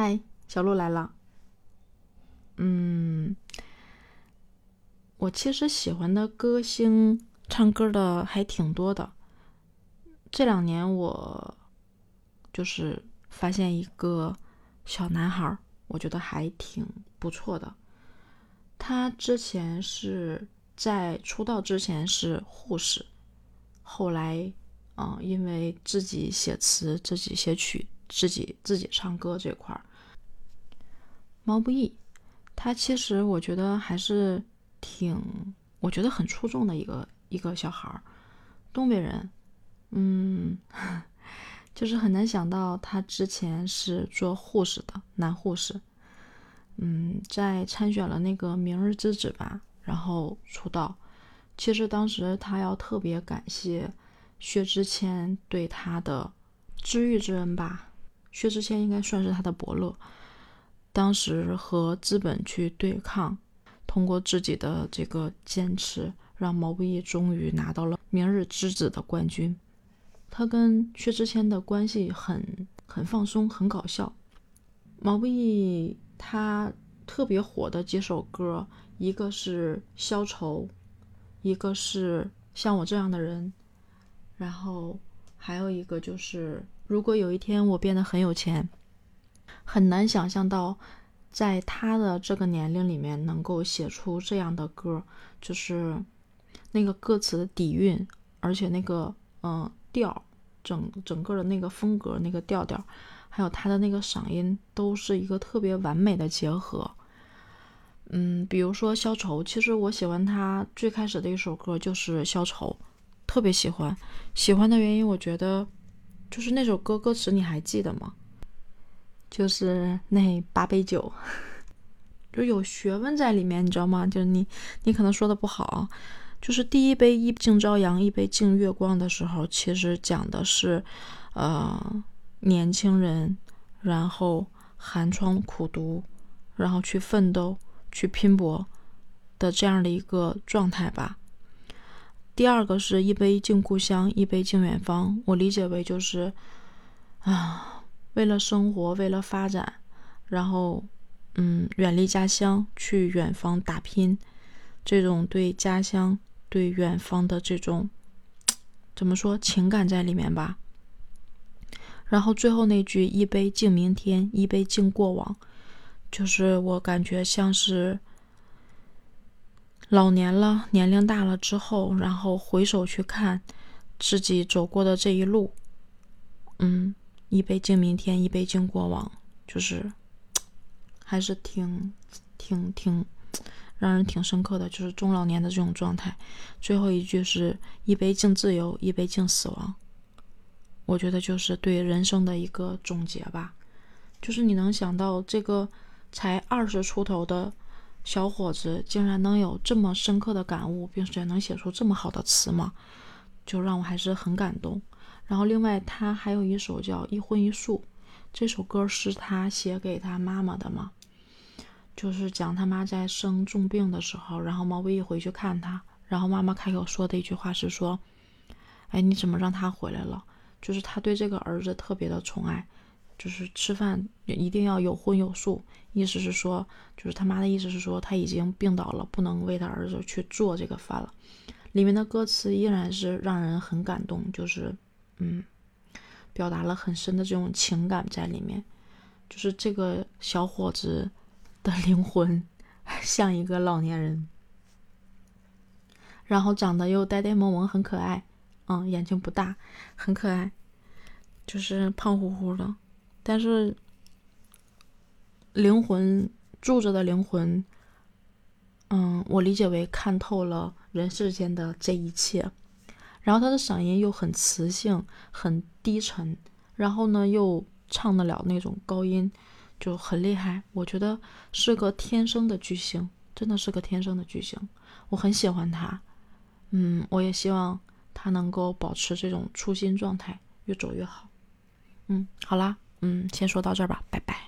嗨，小鹿来了。嗯，我其实喜欢的歌星唱歌的还挺多的。这两年我就是发现一个小男孩，我觉得还挺不错的。他之前是在出道之前是护士，后来嗯，因为自己写词、自己写曲、自己自己唱歌这块儿。毛不易，他其实我觉得还是挺，我觉得很出众的一个一个小孩儿，东北人，嗯，就是很难想到他之前是做护士的男护士，嗯，在参选了那个《明日之子》吧，然后出道。其实当时他要特别感谢薛之谦对他的知遇之恩吧，薛之谦应该算是他的伯乐。当时和资本去对抗，通过自己的这个坚持，让毛不易终于拿到了《明日之子》的冠军。他跟薛之谦的关系很很放松，很搞笑。毛不易他特别火的几首歌，一个是《消愁》，一个是《像我这样的人》，然后还有一个就是《如果有一天我变得很有钱》。很难想象到，在他的这个年龄里面能够写出这样的歌，就是那个歌词的底蕴，而且那个嗯调，整整个的那个风格、那个调调，还有他的那个嗓音，都是一个特别完美的结合。嗯，比如说《消愁》，其实我喜欢他最开始的一首歌就是《消愁》，特别喜欢。喜欢的原因，我觉得就是那首歌歌词，你还记得吗？就是那八杯酒，就有学问在里面，你知道吗？就是你，你可能说的不好，就是第一杯一敬朝阳，一杯敬月光的时候，其实讲的是，呃，年轻人，然后寒窗苦读，然后去奋斗、去拼搏的这样的一个状态吧。第二个是一杯敬故乡，一杯敬远方，我理解为就是，啊。为了生活，为了发展，然后，嗯，远离家乡去远方打拼，这种对家乡、对远方的这种怎么说情感在里面吧。然后最后那句“一杯敬明天，一杯敬过往”，就是我感觉像是老年了，年龄大了之后，然后回首去看自己走过的这一路，嗯。一杯敬明天，一杯敬过往，就是还是挺挺挺让人挺深刻的，就是中老年的这种状态。最后一句是一杯敬自由，一杯敬死亡。我觉得就是对人生的一个总结吧。就是你能想到这个才二十出头的小伙子，竟然能有这么深刻的感悟，并且能写出这么好的词吗？就让我还是很感动。然后，另外他还有一首叫《一荤一素》，这首歌是他写给他妈妈的嘛？就是讲他妈在生重病的时候，然后毛不易回去看他，然后妈妈开口说的一句话是说：“哎，你怎么让他回来了？”就是他对这个儿子特别的宠爱，就是吃饭一定要有荤有素，意思是说，就是他妈的意思是说他已经病倒了，不能为他儿子去做这个饭了。里面的歌词依然是让人很感动，就是。嗯，表达了很深的这种情感在里面，就是这个小伙子的灵魂 像一个老年人，然后长得又呆呆萌萌，很可爱。嗯，眼睛不大，很可爱，就是胖乎乎的，但是灵魂住着的灵魂，嗯，我理解为看透了人世间的这一切。然后他的嗓音又很磁性，很低沉，然后呢又唱得了那种高音，就很厉害。我觉得是个天生的巨星，真的是个天生的巨星。我很喜欢他，嗯，我也希望他能够保持这种初心状态，越走越好。嗯，好啦，嗯，先说到这儿吧，拜拜。